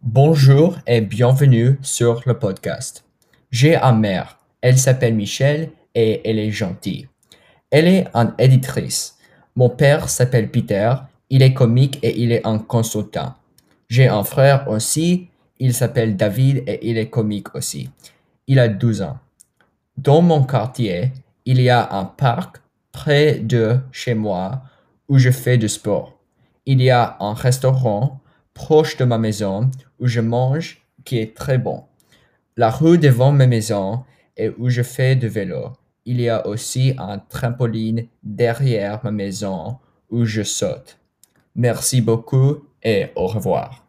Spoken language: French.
Bonjour et bienvenue sur le podcast. J'ai un mère. Elle s'appelle Michelle et elle est gentille. Elle est une éditrice. Mon père s'appelle Peter. Il est comique et il est un consultant. J'ai un frère aussi. Il s'appelle David et il est comique aussi. Il a 12 ans. Dans mon quartier, il y a un parc près de chez moi où je fais du sport. Il y a un restaurant proche de ma maison où je mange qui est très bon. La rue devant ma maison et où je fais du vélo. Il y a aussi un trampoline derrière ma maison où je saute. Merci beaucoup et au revoir.